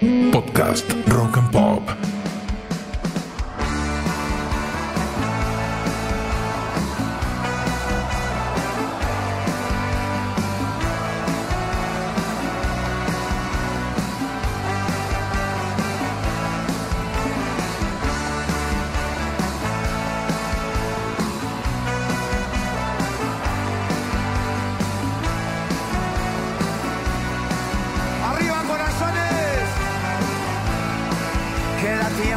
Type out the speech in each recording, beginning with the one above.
Podcast Rock and Pop.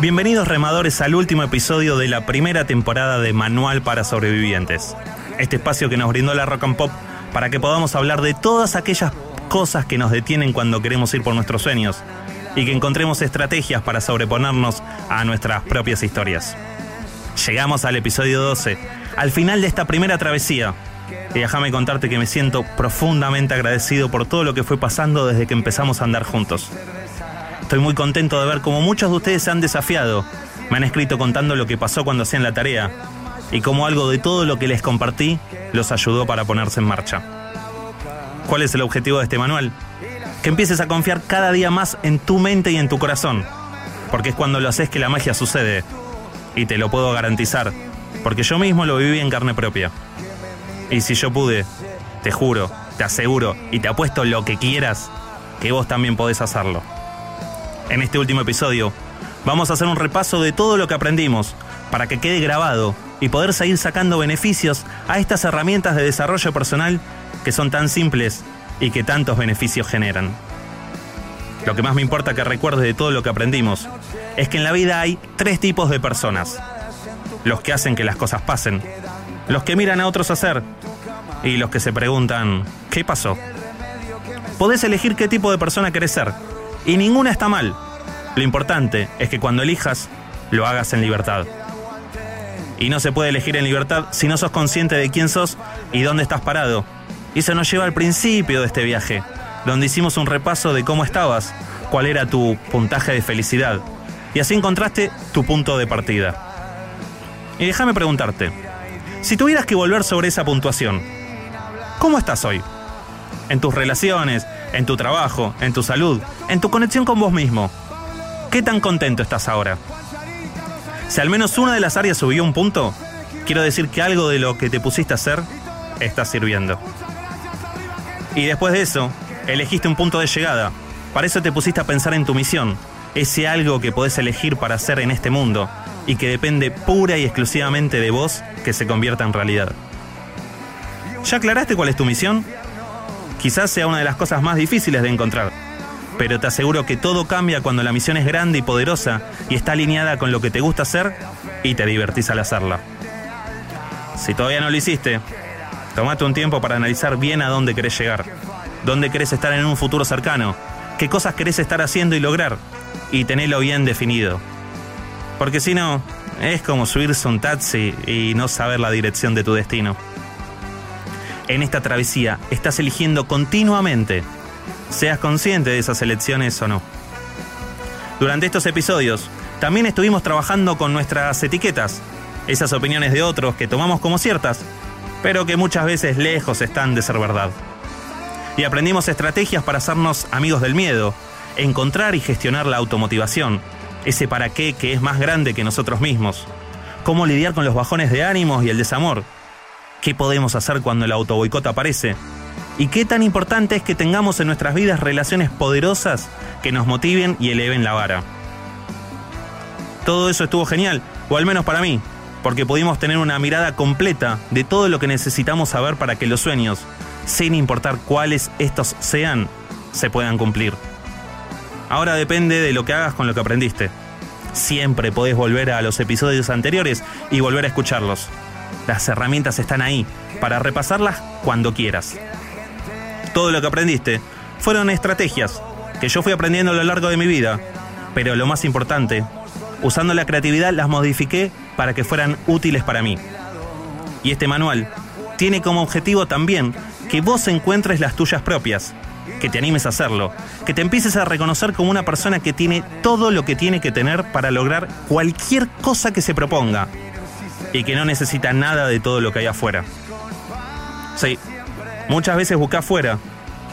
Bienvenidos remadores al último episodio de la primera temporada de Manual para Sobrevivientes. Este espacio que nos brindó la Rock and Pop para que podamos hablar de todas aquellas cosas que nos detienen cuando queremos ir por nuestros sueños y que encontremos estrategias para sobreponernos a nuestras propias historias. Llegamos al episodio 12, al final de esta primera travesía. Y déjame contarte que me siento profundamente agradecido por todo lo que fue pasando desde que empezamos a andar juntos. Estoy muy contento de ver cómo muchos de ustedes se han desafiado. Me han escrito contando lo que pasó cuando hacían la tarea y cómo algo de todo lo que les compartí los ayudó para ponerse en marcha. ¿Cuál es el objetivo de este manual? Que empieces a confiar cada día más en tu mente y en tu corazón, porque es cuando lo haces que la magia sucede. Y te lo puedo garantizar, porque yo mismo lo viví en carne propia. Y si yo pude, te juro, te aseguro y te apuesto lo que quieras, que vos también podés hacerlo. En este último episodio, vamos a hacer un repaso de todo lo que aprendimos para que quede grabado y poder seguir sacando beneficios a estas herramientas de desarrollo personal que son tan simples y que tantos beneficios generan. Lo que más me importa que recuerdes de todo lo que aprendimos es que en la vida hay tres tipos de personas. Los que hacen que las cosas pasen, los que miran a otros hacer y los que se preguntan, ¿qué pasó? Podés elegir qué tipo de persona querés ser y ninguna está mal. Lo importante es que cuando elijas, lo hagas en libertad. Y no se puede elegir en libertad si no sos consciente de quién sos y dónde estás parado. Y eso nos lleva al principio de este viaje, donde hicimos un repaso de cómo estabas, cuál era tu puntaje de felicidad. Y así encontraste tu punto de partida. Y déjame preguntarte, si tuvieras que volver sobre esa puntuación, ¿cómo estás hoy? En tus relaciones, en tu trabajo, en tu salud, en tu conexión con vos mismo. ¿Qué tan contento estás ahora? Si al menos una de las áreas subió un punto, quiero decir que algo de lo que te pusiste a hacer está sirviendo. Y después de eso, elegiste un punto de llegada. Para eso te pusiste a pensar en tu misión, ese algo que podés elegir para hacer en este mundo y que depende pura y exclusivamente de vos que se convierta en realidad. ¿Ya aclaraste cuál es tu misión? Quizás sea una de las cosas más difíciles de encontrar, pero te aseguro que todo cambia cuando la misión es grande y poderosa y está alineada con lo que te gusta hacer y te divertís al hacerla. Si todavía no lo hiciste, tomate un tiempo para analizar bien a dónde querés llegar, dónde querés estar en un futuro cercano, qué cosas querés estar haciendo y lograr, y tenelo bien definido. Porque si no, es como subirse un taxi y no saber la dirección de tu destino. En esta travesía estás eligiendo continuamente, seas consciente de esas elecciones o no. Durante estos episodios, también estuvimos trabajando con nuestras etiquetas, esas opiniones de otros que tomamos como ciertas, pero que muchas veces lejos están de ser verdad. Y aprendimos estrategias para hacernos amigos del miedo, encontrar y gestionar la automotivación, ese para qué que es más grande que nosotros mismos, cómo lidiar con los bajones de ánimos y el desamor, qué podemos hacer cuando el autoboicot aparece, y qué tan importante es que tengamos en nuestras vidas relaciones poderosas que nos motiven y eleven la vara. Todo eso estuvo genial, o al menos para mí, porque pudimos tener una mirada completa de todo lo que necesitamos saber para que los sueños, sin importar cuáles estos sean, se puedan cumplir. Ahora depende de lo que hagas con lo que aprendiste. Siempre podés volver a los episodios anteriores y volver a escucharlos. Las herramientas están ahí para repasarlas cuando quieras. Todo lo que aprendiste fueron estrategias que yo fui aprendiendo a lo largo de mi vida, pero lo más importante, usando la creatividad las modifiqué para que fueran útiles para mí. Y este manual tiene como objetivo también que vos encuentres las tuyas propias, que te animes a hacerlo, que te empieces a reconocer como una persona que tiene todo lo que tiene que tener para lograr cualquier cosa que se proponga y que no necesita nada de todo lo que hay afuera. Sí, muchas veces busqué afuera,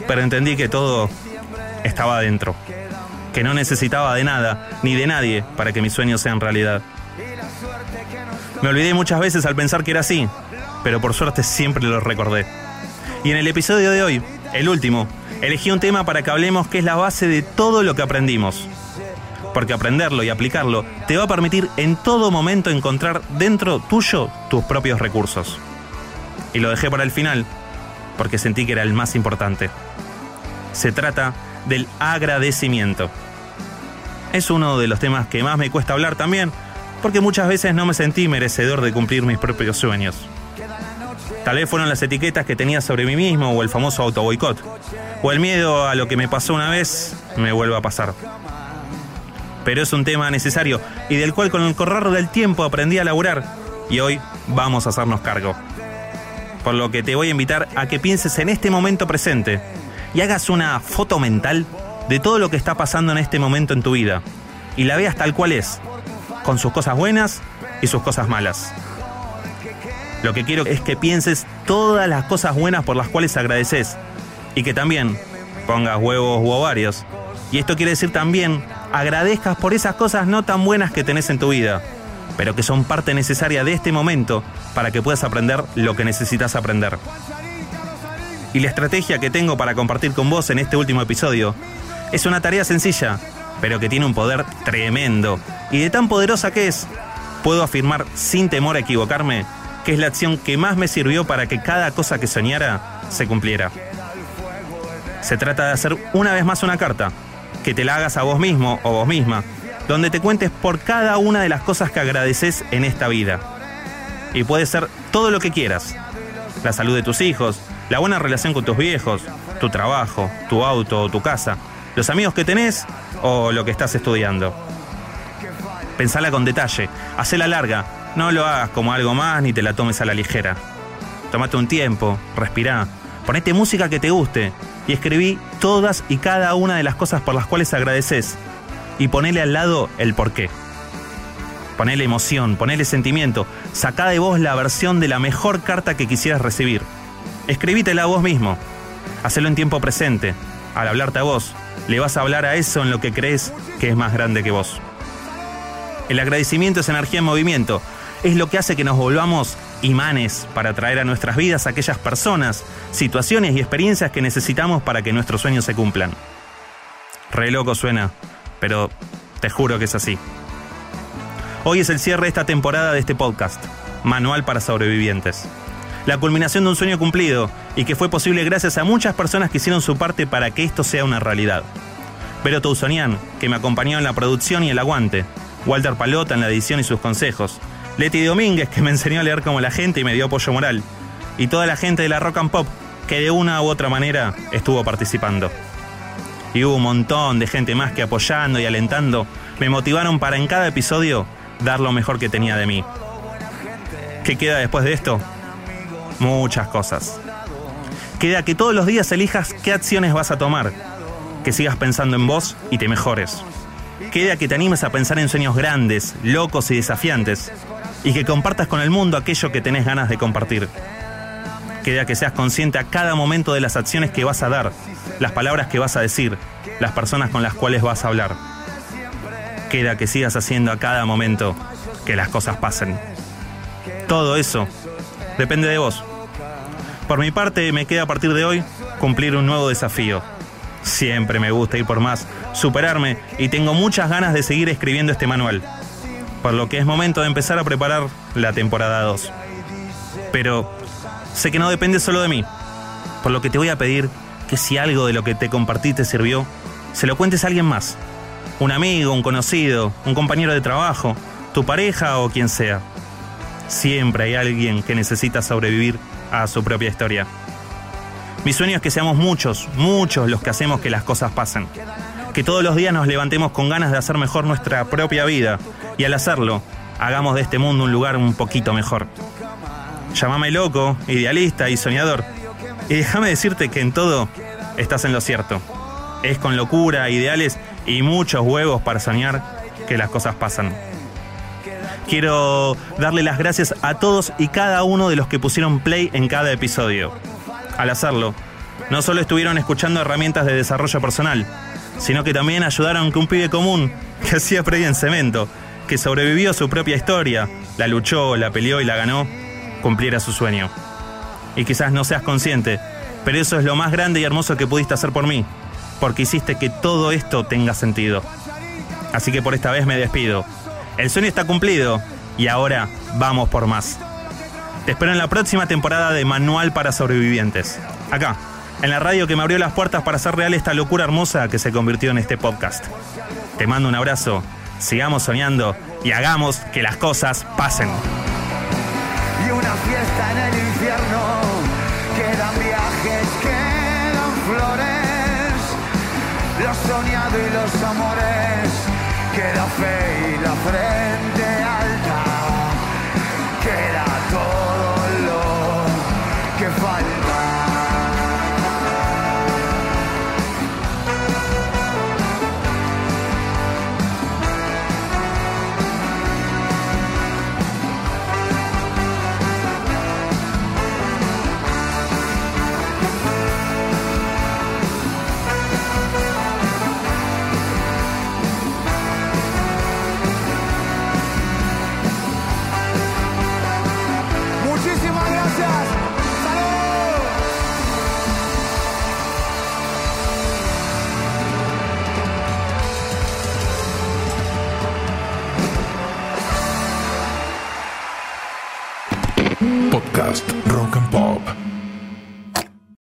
pero entendí que todo estaba adentro, que no necesitaba de nada ni de nadie para que mis sueños sean realidad. Me olvidé muchas veces al pensar que era así, pero por suerte siempre lo recordé. Y en el episodio de hoy, el último, elegí un tema para que hablemos que es la base de todo lo que aprendimos. Porque aprenderlo y aplicarlo te va a permitir en todo momento encontrar dentro tuyo tus propios recursos. Y lo dejé para el final, porque sentí que era el más importante. Se trata del agradecimiento. Es uno de los temas que más me cuesta hablar también, porque muchas veces no me sentí merecedor de cumplir mis propios sueños. Tal vez fueron las etiquetas que tenía sobre mí mismo o el famoso auto boicot, o el miedo a lo que me pasó una vez me vuelva a pasar. Pero es un tema necesario y del cual con el correr del tiempo aprendí a laburar y hoy vamos a hacernos cargo. Por lo que te voy a invitar a que pienses en este momento presente y hagas una foto mental de todo lo que está pasando en este momento en tu vida y la veas tal cual es, con sus cosas buenas y sus cosas malas. Lo que quiero es que pienses todas las cosas buenas por las cuales agradeces y que también pongas huevos u ovarios. Y esto quiere decir también agradezcas por esas cosas no tan buenas que tenés en tu vida, pero que son parte necesaria de este momento para que puedas aprender lo que necesitas aprender. Y la estrategia que tengo para compartir con vos en este último episodio es una tarea sencilla, pero que tiene un poder tremendo. Y de tan poderosa que es, puedo afirmar sin temor a equivocarme que es la acción que más me sirvió para que cada cosa que soñara se cumpliera. Se trata de hacer una vez más una carta, que te la hagas a vos mismo o vos misma, donde te cuentes por cada una de las cosas que agradeces en esta vida. Y puede ser todo lo que quieras. La salud de tus hijos, la buena relación con tus viejos, tu trabajo, tu auto o tu casa, los amigos que tenés o lo que estás estudiando. Pensala con detalle, hacela larga, no lo hagas como algo más ni te la tomes a la ligera. Tómate un tiempo, respirá, ponete música que te guste y escribí todas y cada una de las cosas por las cuales agradeces y ponele al lado el porqué. Ponele emoción, ponele sentimiento, sacá de vos la versión de la mejor carta que quisieras recibir. Escribítela a vos mismo. Hacelo en tiempo presente. Al hablarte a vos, le vas a hablar a eso en lo que crees que es más grande que vos. El agradecimiento es energía en movimiento. Es lo que hace que nos volvamos imanes para traer a nuestras vidas aquellas personas, situaciones y experiencias que necesitamos para que nuestros sueños se cumplan. Re loco suena, pero te juro que es así. Hoy es el cierre de esta temporada de este podcast, Manual para Sobrevivientes. La culminación de un sueño cumplido y que fue posible gracias a muchas personas que hicieron su parte para que esto sea una realidad. Vero Tousonian, que me acompañó en la producción y el aguante, Walter Palota en la edición y sus consejos, Leti Domínguez, que me enseñó a leer como la gente y me dio apoyo moral, y toda la gente de la rock and pop que de una u otra manera estuvo participando. Y hubo un montón de gente más que apoyando y alentando me motivaron para en cada episodio dar lo mejor que tenía de mí. ¿Qué queda después de esto? Muchas cosas. Queda que todos los días elijas qué acciones vas a tomar, que sigas pensando en vos y te mejores. Queda que te animes a pensar en sueños grandes, locos y desafiantes, y que compartas con el mundo aquello que tenés ganas de compartir. Queda que seas consciente a cada momento de las acciones que vas a dar, las palabras que vas a decir, las personas con las cuales vas a hablar. Queda que sigas haciendo a cada momento que las cosas pasen. Todo eso depende de vos. Por mi parte, me queda a partir de hoy cumplir un nuevo desafío. Siempre me gusta ir por más, superarme y tengo muchas ganas de seguir escribiendo este manual. Por lo que es momento de empezar a preparar la temporada 2. Pero sé que no depende solo de mí. Por lo que te voy a pedir que si algo de lo que te compartí te sirvió, se lo cuentes a alguien más. Un amigo, un conocido, un compañero de trabajo, tu pareja o quien sea. Siempre hay alguien que necesita sobrevivir a su propia historia. Mi sueño es que seamos muchos, muchos los que hacemos que las cosas pasen. Que todos los días nos levantemos con ganas de hacer mejor nuestra propia vida y al hacerlo, hagamos de este mundo un lugar un poquito mejor. Llámame loco, idealista y soñador. Y déjame decirte que en todo estás en lo cierto. Es con locura, ideales y muchos huevos para soñar que las cosas pasan. Quiero darle las gracias a todos y cada uno de los que pusieron play en cada episodio. Al hacerlo, no solo estuvieron escuchando herramientas de desarrollo personal, sino que también ayudaron que un pibe común, que hacía previa en cemento, que sobrevivió a su propia historia, la luchó, la peleó y la ganó, cumpliera su sueño. Y quizás no seas consciente, pero eso es lo más grande y hermoso que pudiste hacer por mí, porque hiciste que todo esto tenga sentido. Así que por esta vez me despido. El sueño está cumplido y ahora vamos por más. Te espero en la próxima temporada de Manual para Sobrevivientes. Acá, en la radio que me abrió las puertas para hacer real esta locura hermosa que se convirtió en este podcast. Te mando un abrazo, sigamos soñando y hagamos que las cosas pasen. Y una fiesta en el infierno. Quedan viajes, quedan flores. Lo soñado y los amores. Queda fe y la frente